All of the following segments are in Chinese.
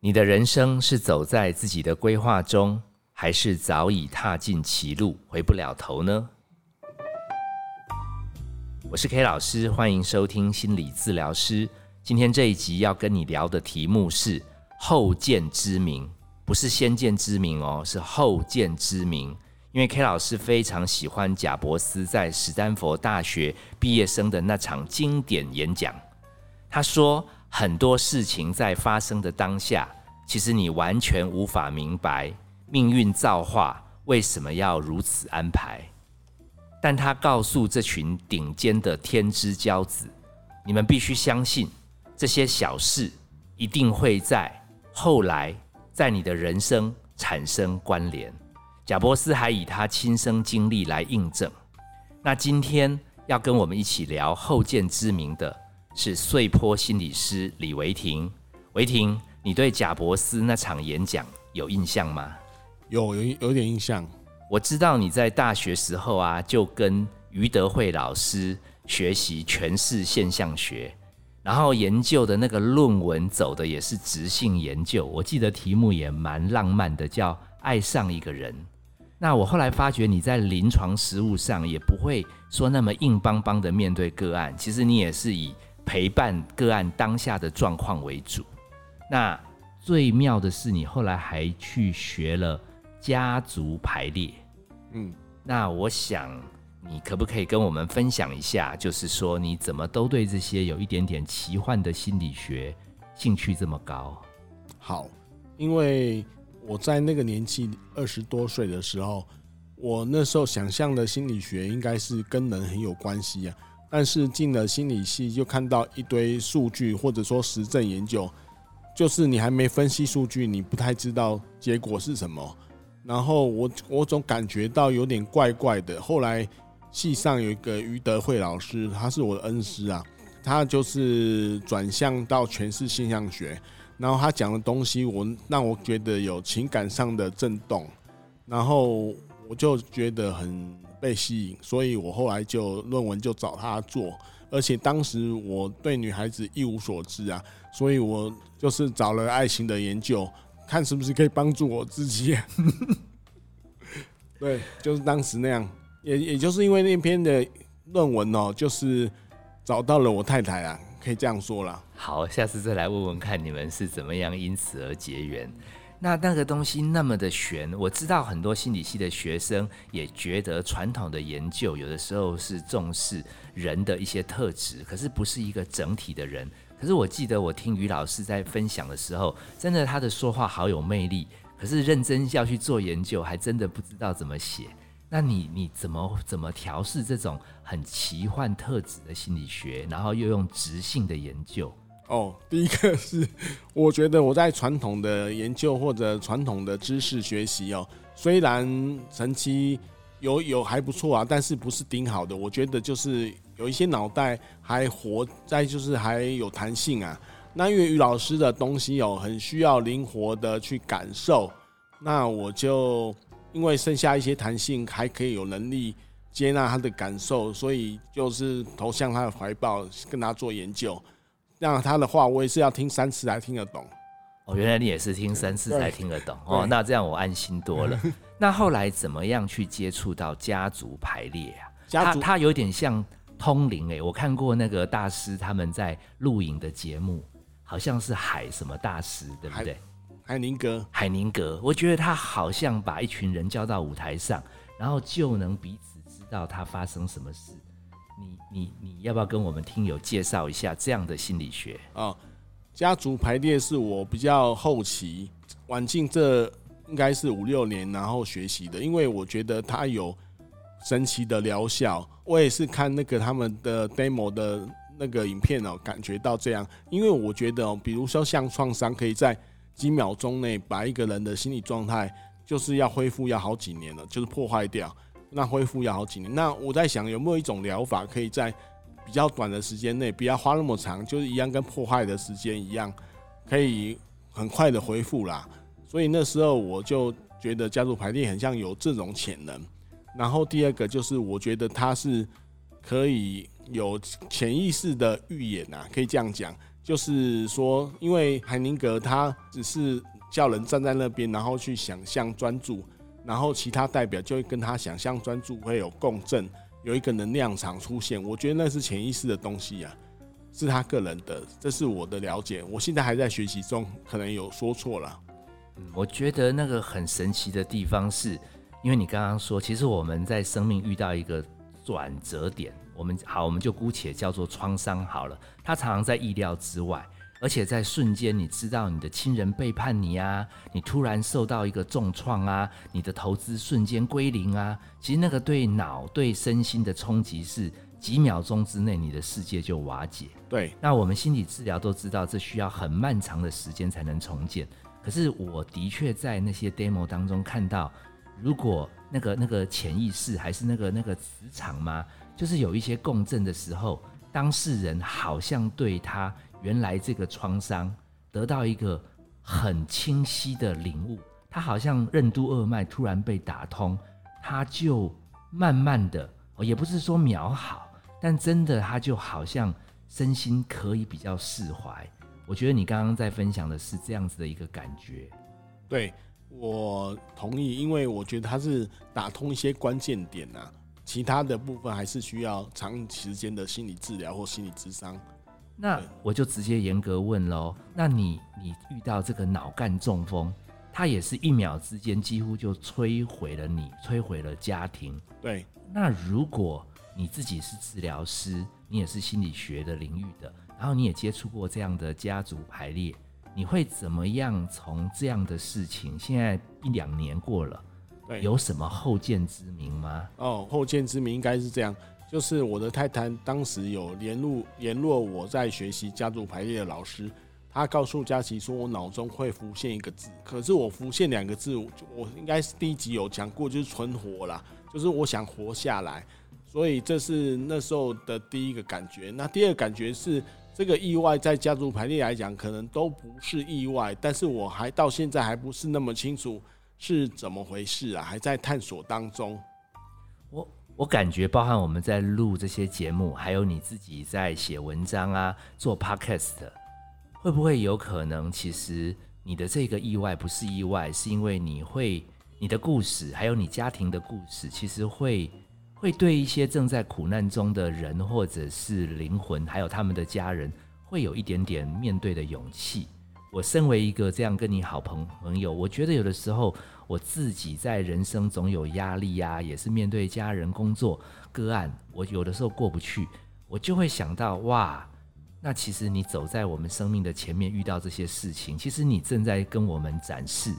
你的人生是走在自己的规划中，还是早已踏进歧路，回不了头呢？我是 K 老师，欢迎收听心理治疗师。今天这一集要跟你聊的题目是后见之明，不是先见之明哦，是后见之明。因为 K 老师非常喜欢贾伯斯在史丹佛大学毕业生的那场经典演讲，他说。很多事情在发生的当下，其实你完全无法明白命运造化为什么要如此安排。但他告诉这群顶尖的天之骄子，你们必须相信这些小事一定会在后来在你的人生产生关联。贾伯斯还以他亲身经历来印证。那今天要跟我们一起聊后见之明的。是碎坡心理师李维婷，维婷，你对贾伯斯那场演讲有印象吗？有有有点印象。我知道你在大学时候啊，就跟余德惠老师学习诠释现象学，然后研究的那个论文走的也是直性研究。我记得题目也蛮浪漫的，叫爱上一个人。那我后来发觉你在临床实务上也不会说那么硬邦邦的面对个案，其实你也是以。陪伴个案当下的状况为主。那最妙的是，你后来还去学了家族排列。嗯，那我想你可不可以跟我们分享一下，就是说你怎么都对这些有一点点奇幻的心理学兴趣这么高？好，因为我在那个年纪二十多岁的时候，我那时候想象的心理学应该是跟人很有关系啊。但是进了心理系，就看到一堆数据，或者说实证研究，就是你还没分析数据，你不太知道结果是什么。然后我我总感觉到有点怪怪的。后来系上有一个余德慧老师，他是我的恩师啊，他就是转向到诠释现象学，然后他讲的东西，我让我觉得有情感上的震动，然后我就觉得很。被吸引，所以我后来就论文就找他做，而且当时我对女孩子一无所知啊，所以我就是找了爱情的研究，看是不是可以帮助我自己。对，就是当时那样，也也就是因为那篇的论文哦，就是找到了我太太啊，可以这样说了。好，下次再来问问看你们是怎么样因此而结缘。那那个东西那么的玄，我知道很多心理系的学生也觉得传统的研究有的时候是重视人的一些特质，可是不是一个整体的人。可是我记得我听于老师在分享的时候，真的他的说话好有魅力，可是认真要去做研究，还真的不知道怎么写。那你你怎么怎么调试这种很奇幻特质的心理学，然后又用直性的研究？哦，第一个是，我觉得我在传统的研究或者传统的知识学习哦，虽然成绩有有还不错啊，但是不是顶好的。我觉得就是有一些脑袋还活在，就是还有弹性啊。那因为于老师的东西哦，很需要灵活的去感受，那我就因为剩下一些弹性，还可以有能力接纳他的感受，所以就是投向他的怀抱，跟他做研究。让他的话，我也是要听三次才听得懂。哦，原来你也是听三次才听得懂哦。那这样我安心多了。那后来怎么样去接触到家族排列啊？他他有点像通灵哎，我看过那个大师他们在录影的节目，好像是海什么大师，对不对？海宁格，海宁格，我觉得他好像把一群人叫到舞台上，然后就能彼此知道他发生什么事。你你要不要跟我们听友介绍一下这样的心理学啊？家族排列是我比较后期晚近这应该是五六年然后学习的，因为我觉得它有神奇的疗效。我也是看那个他们的 demo 的那个影片哦，感觉到这样。因为我觉得哦，比如说像创伤，可以在几秒钟内把一个人的心理状态就是要恢复要好几年了，就是破坏掉。那恢复要好几年。那我在想，有没有一种疗法，可以在比较短的时间内，不要花那么长，就是一样跟破坏的时间一样，可以很快的恢复啦。所以那时候我就觉得家族排列很像有这种潜能。然后第二个就是，我觉得它是可以有潜意识的预演啊，可以这样讲，就是说，因为海宁格他只是叫人站在那边，然后去想象专注，然后其他代表就会跟他想象专注会有共振，有一个能量场出现。我觉得那是潜意识的东西呀，是他个人的，这是我的了解。我现在还在学习中，可能有说错了。我觉得那个很神奇的地方是，因为你刚刚说，其实我们在生命遇到一个转折点。我们好，我们就姑且叫做创伤好了。它常常在意料之外，而且在瞬间，你知道你的亲人背叛你啊，你突然受到一个重创啊，你的投资瞬间归零啊。其实那个对脑、对身心的冲击是几秒钟之内，你的世界就瓦解。对，那我们心理治疗都知道，这需要很漫长的时间才能重建。可是我的确在那些 demo 当中看到，如果那个那个潜意识还是那个那个磁场吗？就是有一些共振的时候，当事人好像对他原来这个创伤得到一个很清晰的领悟，他好像任督二脉突然被打通，他就慢慢的，也不是说秒好，但真的他就好像身心可以比较释怀。我觉得你刚刚在分享的是这样子的一个感觉。对，我同意，因为我觉得他是打通一些关键点啊。其他的部分还是需要长时间的心理治疗或心理咨商。那我就直接严格问喽，那你你遇到这个脑干中风，它也是一秒之间几乎就摧毁了你，摧毁了家庭。对。那如果你自己是治疗师，你也是心理学的领域的，然后你也接触过这样的家族排列，你会怎么样从这样的事情？现在一两年过了。有什么后见之明吗？哦，后见之明应该是这样，就是我的太太当时有联络联络我在学习家族排列的老师，他告诉佳琪说我脑中会浮现一个字，可是我浮现两个字，我应该是第一集有讲过，就是存活啦，就是我想活下来，所以这是那时候的第一个感觉。那第二感觉是这个意外在家族排列来讲可能都不是意外，但是我还到现在还不是那么清楚。是怎么回事啊？还在探索当中。我感觉，包含我们在录这些节目，还有你自己在写文章啊，做 podcast，会不会有可能，其实你的这个意外不是意外，是因为你会你的故事，还有你家庭的故事，其实会会对一些正在苦难中的人，或者是灵魂，还有他们的家人，会有一点点面对的勇气。我身为一个这样跟你好朋朋友，我觉得有的时候我自己在人生总有压力呀，也是面对家人、工作个案，我有的时候过不去，我就会想到哇，那其实你走在我们生命的前面，遇到这些事情，其实你正在跟我们展示，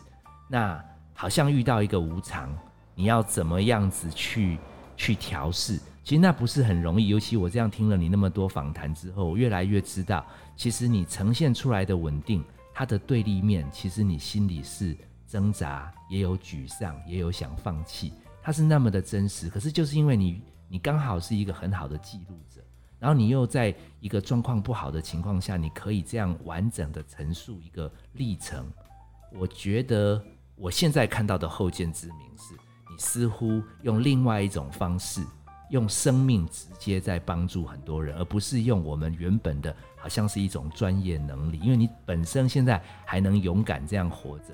那好像遇到一个无常，你要怎么样子去去调试？其实那不是很容易，尤其我这样听了你那么多访谈之后，我越来越知道，其实你呈现出来的稳定。它的对立面，其实你心里是挣扎，也有沮丧，也有想放弃。它是那么的真实，可是就是因为你，你刚好是一个很好的记录者，然后你又在一个状况不好的情况下，你可以这样完整的陈述一个历程。我觉得我现在看到的后见之明是，你似乎用另外一种方式。用生命直接在帮助很多人，而不是用我们原本的，好像是一种专业能力。因为你本身现在还能勇敢这样活着，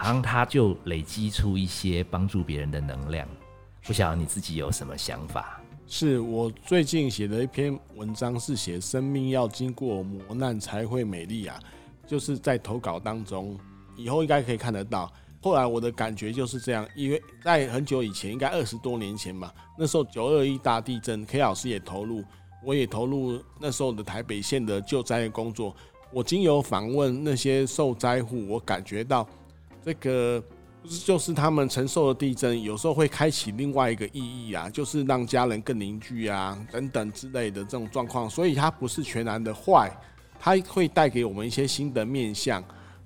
好像他就累积出一些帮助别人的能量。不晓得你自己有什么想法？是我最近写的一篇文章，是写生命要经过磨难才会美丽啊，就是在投稿当中，以后应该可以看得到。后来我的感觉就是这样，因为在很久以前，应该二十多年前吧，那时候九二一大地震，K 老师也投入，我也投入那时候的台北县的救灾工作。我经由访问那些受灾户，我感觉到这个就是他们承受的地震，有时候会开启另外一个意义啊，就是让家人更凝聚啊，等等之类的这种状况。所以它不是全然的坏，它会带给我们一些新的面相。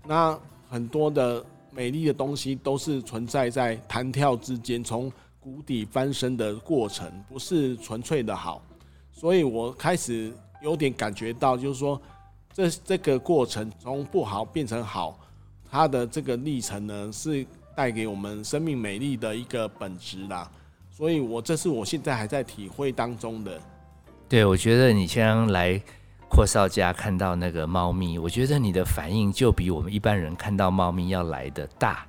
那很多的。美丽的东西都是存在在弹跳之间，从谷底翻身的过程，不是纯粹的好。所以我开始有点感觉到，就是说，这这个过程从不好变成好，它的这个历程呢，是带给我们生命美丽的一个本质啦。所以我这是我现在还在体会当中的。对，我觉得你先来阔少家看到那个猫咪，我觉得你的反应就比我们一般人看到猫咪要来的大。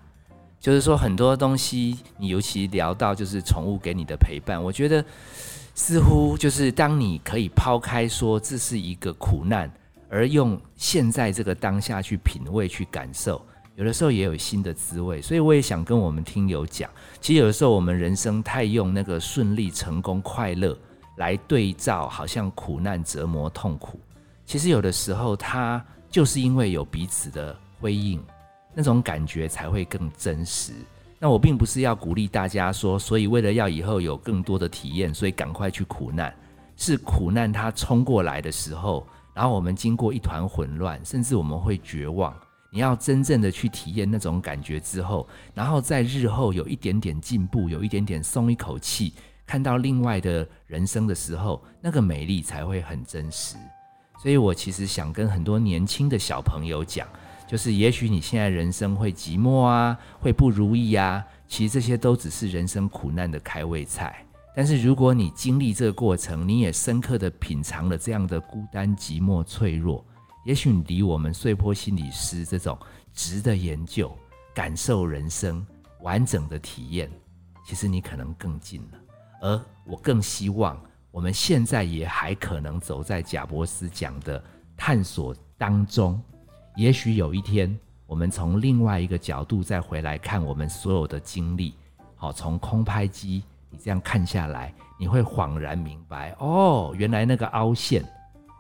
就是说很多东西，你尤其聊到就是宠物给你的陪伴，我觉得似乎就是当你可以抛开说这是一个苦难，而用现在这个当下去品味、去感受，有的时候也有新的滋味。所以我也想跟我们听友讲，其实有的时候我们人生太用那个顺利、成功、快乐来对照，好像苦难、折磨、痛苦。其实有的时候，它就是因为有彼此的辉映。那种感觉才会更真实。那我并不是要鼓励大家说，所以为了要以后有更多的体验，所以赶快去苦难。是苦难它冲过来的时候，然后我们经过一团混乱，甚至我们会绝望。你要真正的去体验那种感觉之后，然后在日后有一点点进步，有一点点松一口气，看到另外的人生的时候，那个美丽才会很真实。所以我其实想跟很多年轻的小朋友讲。就是，也许你现在人生会寂寞啊，会不如意啊，其实这些都只是人生苦难的开胃菜。但是如果你经历这个过程，你也深刻的品尝了这样的孤单、寂寞、脆弱，也许你离我们碎坡心理师这种值得研究、感受人生完整的体验，其实你可能更近了。而我更希望，我们现在也还可能走在贾博斯讲的探索当中。也许有一天，我们从另外一个角度再回来看我们所有的经历，好，从空拍机你这样看下来，你会恍然明白，哦，原来那个凹陷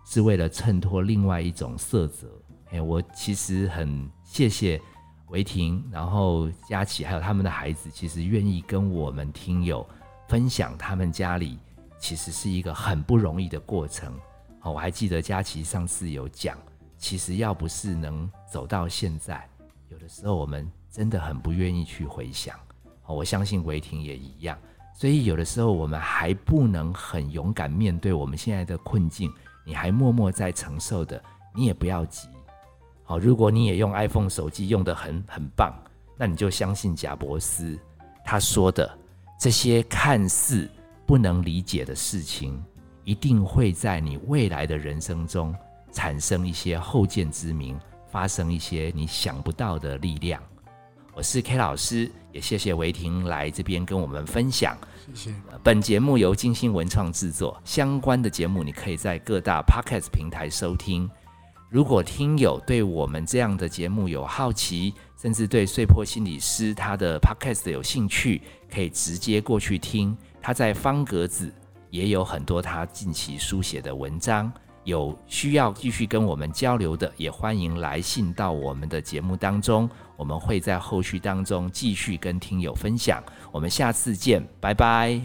是为了衬托另外一种色泽。哎，我其实很谢谢维婷，然后佳琪还有他们的孩子，其实愿意跟我们听友分享他们家里其实是一个很不容易的过程。好，我还记得佳琪上次有讲。其实要不是能走到现在，有的时候我们真的很不愿意去回想。我相信维婷也一样。所以有的时候我们还不能很勇敢面对我们现在的困境，你还默默在承受的，你也不要急。好，如果你也用 iPhone 手机用的很很棒，那你就相信贾伯斯他说的这些看似不能理解的事情，一定会在你未来的人生中。产生一些后见之明，发生一些你想不到的力量。我是 K 老师，也谢谢维婷来这边跟我们分享。谢谢。本节目由金星文创制作，相关的节目你可以在各大 Podcast 平台收听。如果听友对我们这样的节目有好奇，甚至对碎破心理师他的 Podcast 有兴趣，可以直接过去听。他在方格子也有很多他近期书写的文章。有需要继续跟我们交流的，也欢迎来信到我们的节目当中，我们会在后续当中继续跟听友分享。我们下次见拜拜。